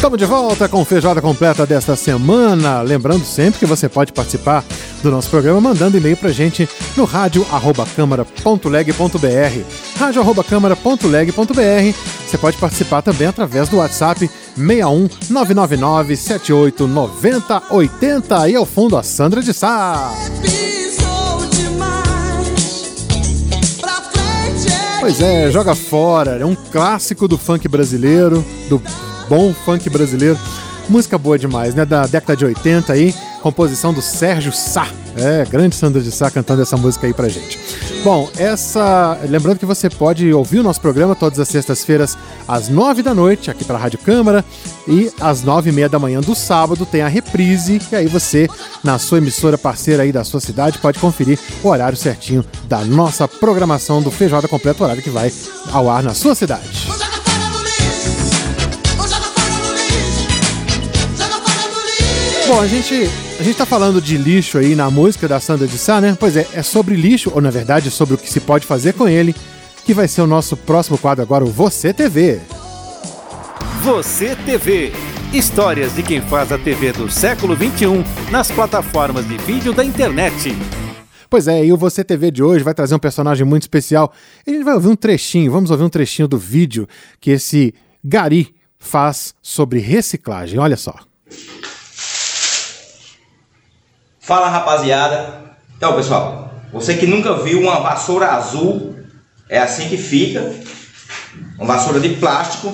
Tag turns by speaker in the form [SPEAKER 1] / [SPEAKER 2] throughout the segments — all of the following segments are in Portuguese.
[SPEAKER 1] Estamos de volta com Feijoada Completa desta semana. Lembrando sempre que você pode participar do nosso programa mandando e-mail pra gente no rádio@câmara.leg.br. rádio@câmara.leg.br. Você pode participar também através do WhatsApp 61 999 78 90 80 e ao fundo a Sandra de Sá. Pois é, joga fora. É um clássico do funk brasileiro, do bom funk brasileiro. Música boa demais, né? Da década de 80 aí, composição do Sérgio Sá. É, grande Sandra de Sá cantando essa música aí pra gente. Bom, essa. Lembrando que você pode ouvir o nosso programa todas as sextas-feiras, às nove da noite, aqui pela Rádio Câmara, e às nove e meia da manhã do sábado tem a reprise, e aí você, na sua emissora parceira aí da sua cidade, pode conferir o horário certinho da nossa programação do Feijoada Completa, horário que vai ao ar na sua cidade. Bom, a gente, a gente tá falando de lixo aí na música da Sandra de Sá, né? Pois é, é sobre lixo, ou na verdade sobre o que se pode fazer com ele, que vai ser o nosso próximo quadro agora, o Você TV.
[SPEAKER 2] Você TV. Histórias de quem faz a TV do século 21 nas plataformas de vídeo da internet.
[SPEAKER 1] Pois é, e o Você TV de hoje vai trazer um personagem muito especial. E a gente vai ouvir um trechinho, vamos ouvir um trechinho do vídeo que esse Gari faz sobre reciclagem. Olha só.
[SPEAKER 3] Fala rapaziada. Então pessoal, você que nunca viu uma vassoura azul, é assim que fica. Uma vassoura de plástico,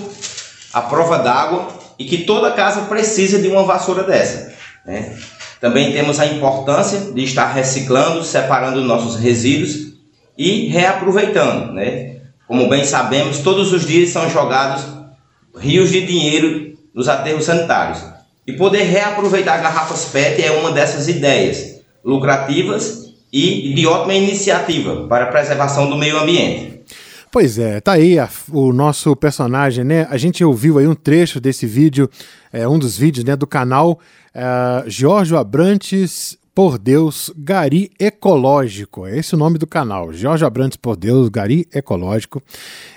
[SPEAKER 3] à prova d'água e que toda casa precisa de uma vassoura dessa. Né? Também temos a importância de estar reciclando, separando nossos resíduos e reaproveitando. Né? Como bem sabemos, todos os dias são jogados rios de dinheiro nos aterros sanitários. E poder reaproveitar garrafas PET é uma dessas ideias lucrativas e de ótima iniciativa para a preservação do meio ambiente.
[SPEAKER 1] Pois é, tá aí a, o nosso personagem, né? A gente ouviu aí um trecho desse vídeo, é, um dos vídeos né, do canal é, Jorge Abrantes por Deus Gari Ecológico. É esse o nome do canal, Jorge Abrantes por Deus Gari Ecológico,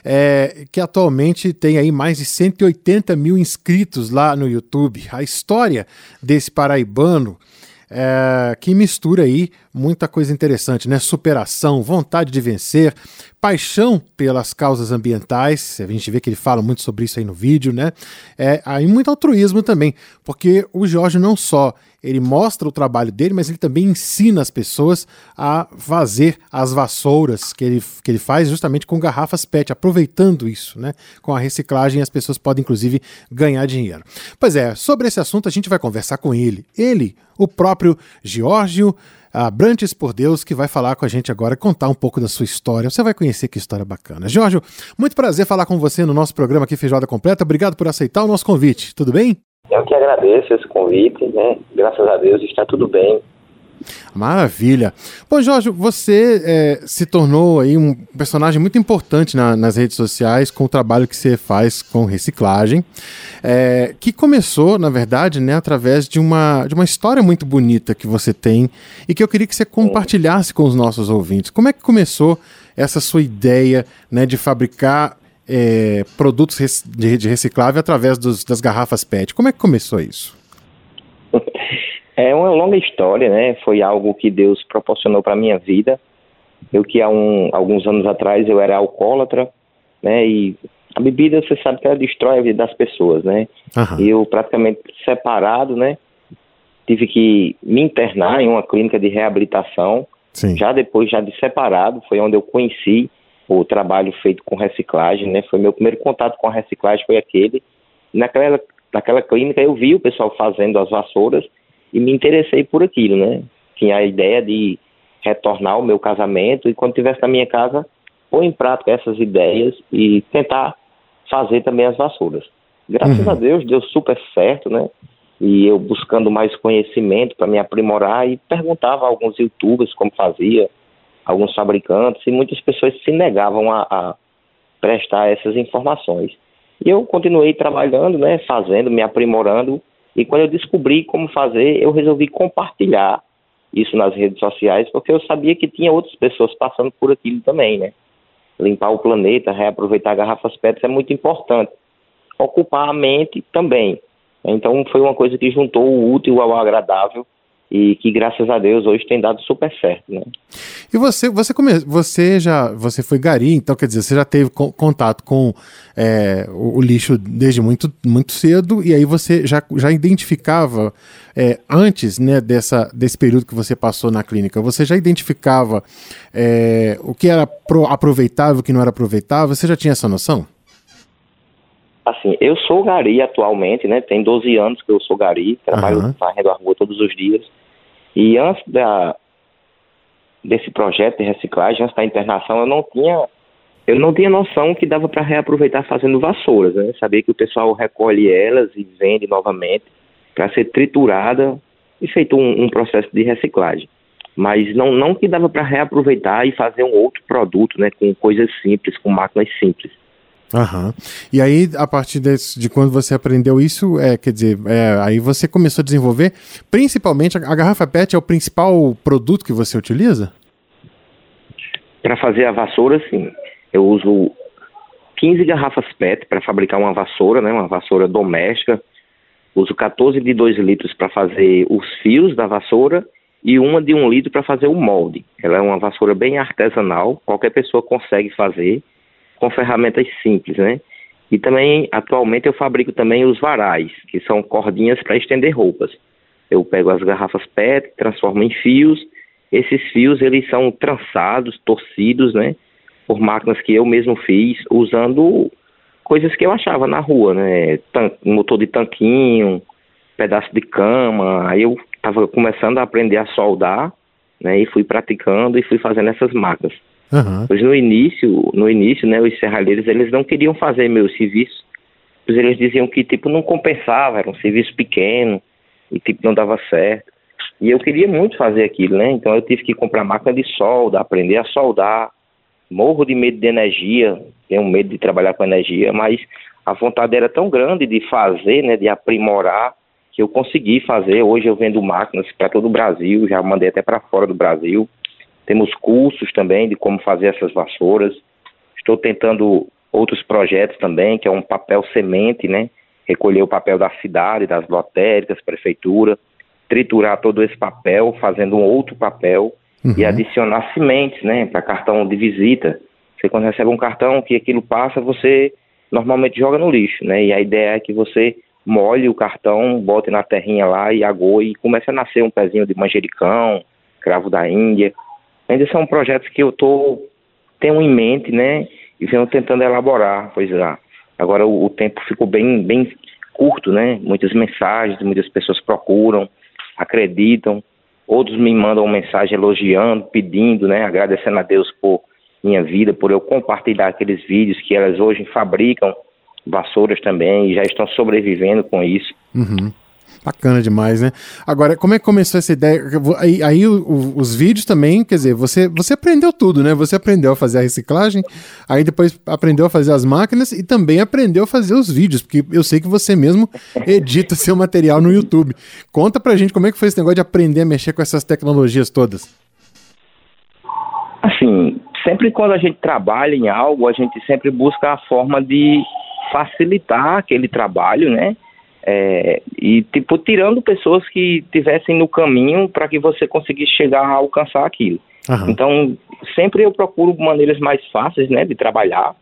[SPEAKER 1] é, que atualmente tem aí mais de 180 mil inscritos lá no YouTube. A história desse paraibano é, que mistura aí muita coisa interessante, né? Superação, vontade de vencer, paixão pelas causas ambientais. A gente vê que ele fala muito sobre isso aí no vídeo, né? É, aí muito altruísmo também, porque o Jorge não só ele mostra o trabalho dele, mas ele também ensina as pessoas a fazer as vassouras que ele, que ele faz justamente com garrafas PET, aproveitando isso, né? Com a reciclagem, as pessoas podem inclusive ganhar dinheiro. Pois é, sobre esse assunto a gente vai conversar com ele. Ele, o próprio Giorgio Abrantes por Deus, que vai falar com a gente agora, contar um pouco da sua história. Você vai conhecer que história bacana. Jorge, muito prazer falar com você no nosso programa aqui Feijoada Completa. Obrigado por aceitar o nosso convite. Tudo bem?
[SPEAKER 4] Eu que agradeço esse convite, né? Graças a Deus está tudo bem.
[SPEAKER 1] Maravilha. Bom, Jorge, você é, se tornou aí um personagem muito importante na, nas redes sociais com o trabalho que você faz com reciclagem, é, que começou, na verdade, né, através de uma, de uma história muito bonita que você tem e que eu queria que você compartilhasse com os nossos ouvintes. Como é que começou essa sua ideia né, de fabricar é, produtos de, de reciclável através dos, das garrafas PET? Como é que começou isso?
[SPEAKER 4] É uma longa história, né? Foi algo que Deus proporcionou para minha vida. Eu que há um, alguns anos atrás eu era alcoólatra, né? E a bebida, você sabe que ela destrói a vida das pessoas, né? Uhum. Eu praticamente separado, né? Tive que me internar em uma clínica de reabilitação. Sim. Já depois, já de separado, foi onde eu conheci o trabalho feito com reciclagem, né? Foi meu primeiro contato com a reciclagem foi aquele. Naquela, naquela clínica eu vi o pessoal fazendo as vassouras e me interessei por aquilo, né? Tinha a ideia de retornar o meu casamento e quando estivesse na minha casa, pôr em prática essas ideias e tentar fazer também as vassouras. Graças uhum. a Deus deu super certo, né? E eu buscando mais conhecimento para me aprimorar e perguntava a alguns youtubers como fazia, alguns fabricantes, e muitas pessoas se negavam a, a prestar essas informações. E eu continuei trabalhando, né, fazendo, me aprimorando e quando eu descobri como fazer, eu resolvi compartilhar isso nas redes sociais, porque eu sabia que tinha outras pessoas passando por aquilo também, né? Limpar o planeta, reaproveitar garrafas PET é muito importante. Ocupar a mente também. Então foi uma coisa que juntou o útil ao agradável e que graças a Deus hoje tem dado super certo, né?
[SPEAKER 1] E você, você come, você já, você foi gari, então quer dizer, você já teve co contato com é, o, o, lixo desde muito, muito cedo e aí você já, já identificava é, antes, né, dessa, desse período que você passou na clínica, você já identificava é, o que era pro, aproveitável, o que não era aproveitável, você já tinha essa noção?
[SPEAKER 4] Assim, eu sou gari atualmente, né? Tem 12 anos que eu sou gari, trabalho uhum. varrendo a rua todos os dias. E antes da, desse projeto de reciclagem, antes da internação, eu não tinha eu não tinha noção que dava para reaproveitar fazendo vassouras, né? Sabia que o pessoal recolhe elas e vende novamente para ser triturada e feito um, um, processo de reciclagem. Mas não, não que dava para reaproveitar e fazer um outro produto, né? Com coisas simples, com máquinas simples.
[SPEAKER 1] Aham. E aí, a partir desse, de quando você aprendeu isso, é, quer dizer, é, aí você começou a desenvolver, principalmente, a, a garrafa PET é o principal produto que você utiliza?
[SPEAKER 4] Para fazer a vassoura, sim. Eu uso 15 garrafas PET para fabricar uma vassoura, né, uma vassoura doméstica. Uso 14 de 2 litros para fazer os fios da vassoura e uma de 1 litro para fazer o molde. Ela é uma vassoura bem artesanal, qualquer pessoa consegue fazer com ferramentas simples, né? E também, atualmente, eu fabrico também os varais, que são cordinhas para estender roupas. Eu pego as garrafas PET, transformo em fios. Esses fios, eles são trançados, torcidos, né? Por máquinas que eu mesmo fiz, usando coisas que eu achava na rua, né? Tan motor de tanquinho, pedaço de cama. Aí eu estava começando a aprender a soldar, né? E fui praticando e fui fazendo essas máquinas. Uhum. Pois no início, no início, né, os serralheiros, eles não queriam fazer meu serviço, pois eles diziam que, tipo, não compensava, era um serviço pequeno, e, tipo, não dava certo. E eu queria muito fazer aquilo, né, então eu tive que comprar máquina de solda, aprender a soldar, morro de medo de energia, tenho medo de trabalhar com energia, mas a vontade era tão grande de fazer, né, de aprimorar, que eu consegui fazer. Hoje eu vendo máquinas para todo o Brasil, já mandei até para fora do Brasil. Temos cursos também de como fazer essas vassouras. Estou tentando outros projetos também, que é um papel semente, né? Recolher o papel da cidade, das lotéricas, prefeitura, triturar todo esse papel, fazendo um outro papel uhum. e adicionar sementes, né? Para cartão de visita. Você quando recebe um cartão que aquilo passa, você normalmente joga no lixo, né? E a ideia é que você molhe o cartão, bote na terrinha lá e agoe e comece a nascer um pezinho de manjericão, cravo da Índia, Ainda são projetos que eu tô, tenho em mente, né? E venho tentando elaborar, pois é. Agora o, o tempo ficou bem, bem curto, né? Muitas mensagens, muitas pessoas procuram, acreditam, outros me mandam mensagem elogiando, pedindo, né? Agradecendo a Deus por minha vida, por eu compartilhar aqueles vídeos que elas hoje fabricam vassouras também e já estão sobrevivendo com isso.
[SPEAKER 1] Uhum. Bacana demais, né? Agora, como é que começou essa ideia? Aí, aí o, o, os vídeos também, quer dizer, você, você aprendeu tudo, né? Você aprendeu a fazer a reciclagem, aí depois aprendeu a fazer as máquinas e também aprendeu a fazer os vídeos, porque eu sei que você mesmo edita seu material no YouTube. Conta pra gente como é que foi esse negócio de aprender a mexer com essas tecnologias todas.
[SPEAKER 4] Assim, sempre quando a gente trabalha em algo, a gente sempre busca a forma de facilitar aquele trabalho, né? É, e tipo tirando pessoas que tivessem no caminho para que você conseguisse chegar a alcançar aquilo. Uhum. Então sempre eu procuro maneiras mais fáceis, né, de trabalhar.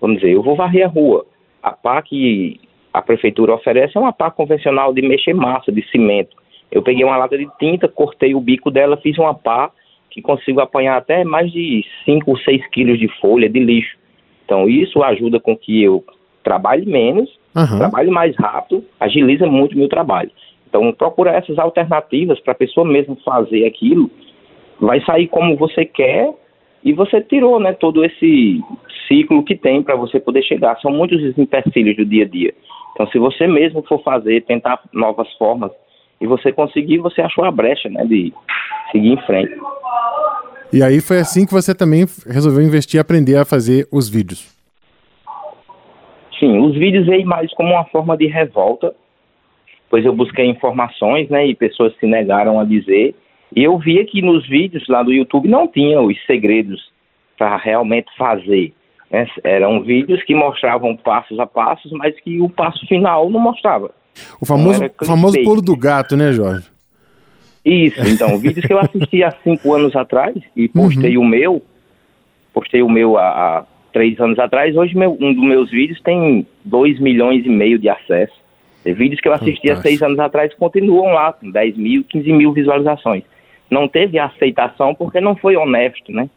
[SPEAKER 4] Vamos dizer, eu vou varrer a rua. A pá que a prefeitura oferece é uma pá convencional de mexer massa, de cimento. Eu peguei uma lata de tinta, cortei o bico dela, fiz uma pá que consigo apanhar até mais de 5 ou 6 quilos de folha de lixo. Então isso ajuda com que eu trabalhe menos Uhum. Trabalho mais rápido, agiliza muito o meu trabalho. Então, procurar essas alternativas para a pessoa mesmo fazer aquilo, vai sair como você quer e você tirou né, todo esse ciclo que tem para você poder chegar. São muitos os empecilhos do dia a dia. Então, se você mesmo for fazer, tentar novas formas e você conseguir, você achou a brecha né, de seguir em frente.
[SPEAKER 1] E aí foi assim que você também resolveu investir e aprender a fazer os vídeos.
[SPEAKER 4] Sim, os vídeos veio mais como uma forma de revolta, pois eu busquei informações, né, e pessoas se negaram a dizer, E eu via que nos vídeos lá do YouTube não tinha os segredos para realmente fazer. Né? Eram vídeos que mostravam passos a passos, mas que o passo final não mostrava.
[SPEAKER 1] O famoso, famoso pulo do gato, né, Jorge?
[SPEAKER 4] Isso, então, vídeos que eu assisti há cinco anos atrás e postei uhum. o meu, postei o meu há, há, três anos atrás, hoje meu, um dos meus vídeos tem dois milhões e meio de acessos. E vídeos que eu assisti há seis anos atrás continuam lá, com 10 mil, 15 mil visualizações. Não teve aceitação porque não foi honesto, né?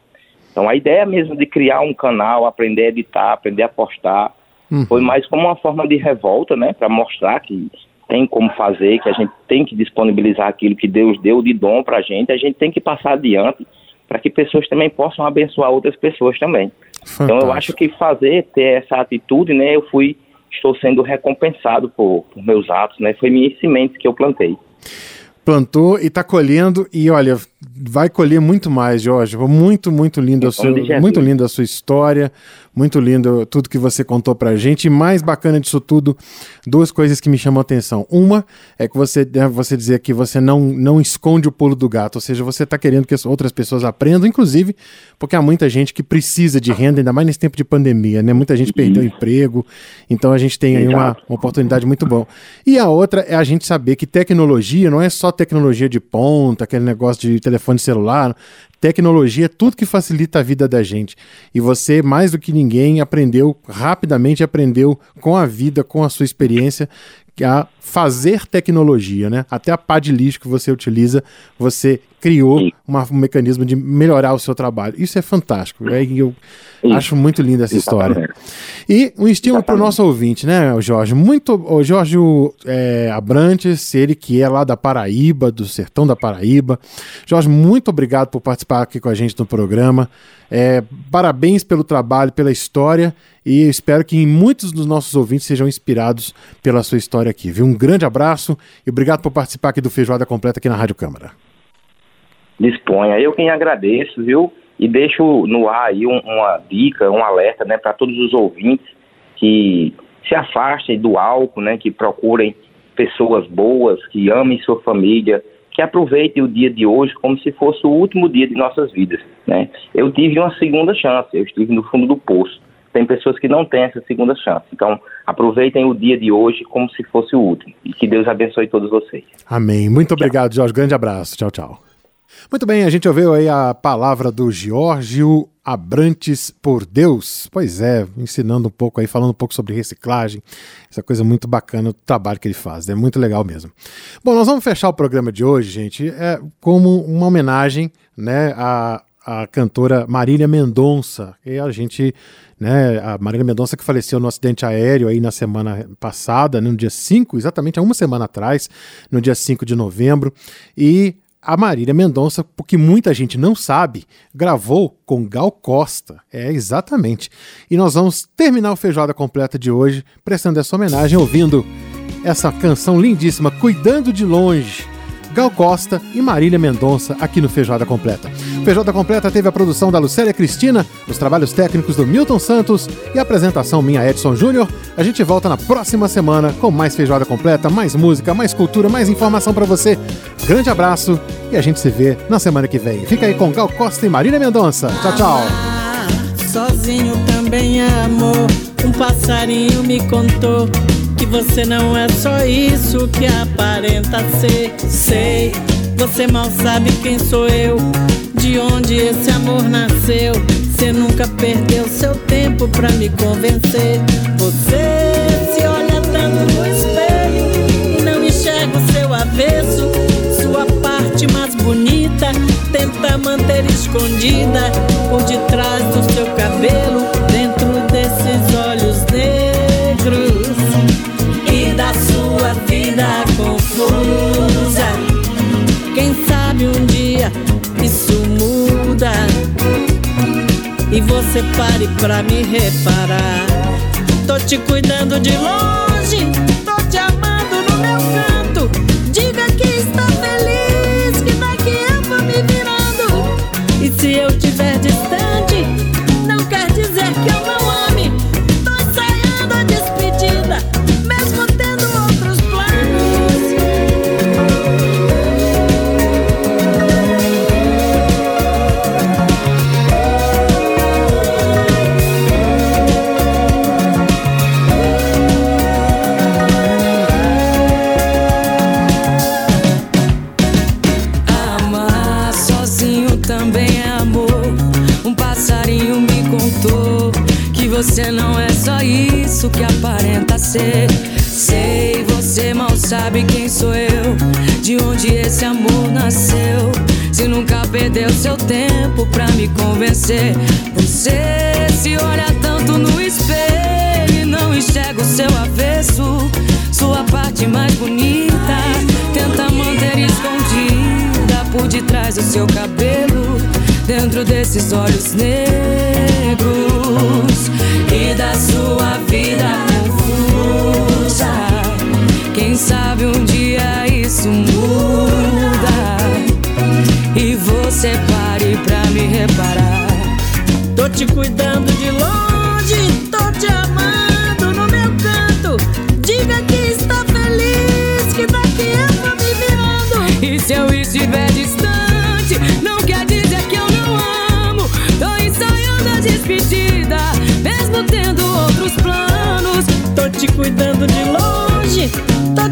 [SPEAKER 4] Então a ideia mesmo de criar um canal, aprender a editar, aprender a postar, uhum. foi mais como uma forma de revolta, né? Para mostrar que tem como fazer, que a gente tem que disponibilizar aquilo que Deus deu de dom para a gente, a gente tem que passar adiante para que pessoas também possam abençoar outras pessoas também. Fantástico. Então eu acho que fazer, ter essa atitude, né, eu fui, estou sendo recompensado por, por meus atos, né, foi minha semente que eu plantei
[SPEAKER 1] plantou e está colhendo e olha, vai colher muito mais, Jorge. Muito, muito lindo a sua, muito lindo a sua história, muito lindo tudo que você contou pra gente. E mais bacana disso tudo, duas coisas que me chamam a atenção. Uma é que você deve você dizer que você não, não esconde o pulo do gato, ou seja, você está querendo que outras pessoas aprendam, inclusive porque há muita gente que precisa de renda, ainda mais nesse tempo de pandemia, né? Muita gente perdeu emprego, então a gente tem aí uma, uma oportunidade muito boa. E a outra é a gente saber que tecnologia não é só tecnologia de ponta, aquele negócio de telefone celular, Tecnologia é tudo que facilita a vida da gente. E você, mais do que ninguém, aprendeu rapidamente, aprendeu com a vida, com a sua experiência, a fazer tecnologia, né? Até a pá de lixo que você utiliza, você criou uma, um mecanismo de melhorar o seu trabalho. Isso é fantástico. É, eu Isso. acho muito linda essa história. E um estímulo para o nosso ouvinte, né, Jorge? Muito, o Jorge é, Abrantes, ele que é lá da Paraíba, do sertão da Paraíba. Jorge, muito obrigado por participar aqui com a gente no programa. É, parabéns pelo trabalho, pela história e espero que muitos dos nossos ouvintes sejam inspirados pela sua história aqui. Viu? Um grande abraço e obrigado por participar aqui do Feijoada Completa aqui na Rádio Câmara.
[SPEAKER 4] Disponha. Eu quem agradeço, viu? E deixo no ar aí um, uma dica, um alerta, né, para todos os ouvintes que se afastem do álcool, né, que procurem pessoas boas, que amem sua família, que aproveitem o dia de hoje como se fosse o último dia de nossas vidas, né? Eu tive uma segunda chance, eu estive no fundo do poço. Tem pessoas que não têm essa segunda chance. Então, aproveitem o dia de hoje como se fosse o último. E que Deus abençoe todos vocês.
[SPEAKER 1] Amém. Muito obrigado, Jorge. Grande abraço. Tchau, tchau. Muito bem, a gente ouviu aí a palavra do Giorgio Abrantes por Deus. Pois é, ensinando um pouco aí, falando um pouco sobre reciclagem. Essa coisa muito bacana, o trabalho que ele faz. É muito legal mesmo. Bom, nós vamos fechar o programa de hoje, gente, é, como uma homenagem né, à, à cantora Marília Mendonça. E a gente né, a Marília Mendonça que faleceu no acidente aéreo aí na semana passada, no dia 5, exatamente há uma semana atrás, no dia 5 de novembro, e a Marília Mendonça, porque muita gente não sabe, gravou com Gal Costa. É, exatamente. E nós vamos terminar o Feijoada Completa de hoje prestando essa homenagem ouvindo essa canção lindíssima, Cuidando de Longe Gal Costa e Marília Mendonça aqui no Feijoada Completa. Feijoada Completa teve a produção da Lucélia Cristina, os trabalhos técnicos do Milton Santos e a apresentação minha Edson Júnior. A gente volta na próxima semana com mais Feijoada Completa, mais música, mais cultura, mais informação para você. Grande abraço e a gente se vê na semana que vem. Fica aí com Gal Costa e Marília Mendonça. Tchau, tchau.
[SPEAKER 5] Sozinho também amor. Um passarinho me contou você não é só isso que aparenta ser. Sei, você mal sabe quem sou eu, de onde esse amor nasceu. Você nunca perdeu seu tempo pra me convencer. Você se olha tanto no espelho e não enxerga o seu avesso. Sua parte mais bonita tenta manter escondida por detrás do seu cabelo, você pare pra me reparar. Tô te cuidando de longe,
[SPEAKER 6] ser. Sei, você mal sabe quem sou eu, de onde esse amor nasceu. Se nunca perdeu seu tempo pra me convencer, você se olha tanto no espelho e não enxerga o seu avesso, sua parte mais bonita. Tenta manter escondida por detrás do seu cabelo, dentro desses olhos negros e da sua vida sabe um dia isso muda e você pare pra me reparar.
[SPEAKER 5] Tô te cuidando de longe, tô te amando no meu canto. Diga que está feliz, que daqui eu vou me virando.
[SPEAKER 6] E se eu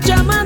[SPEAKER 6] tô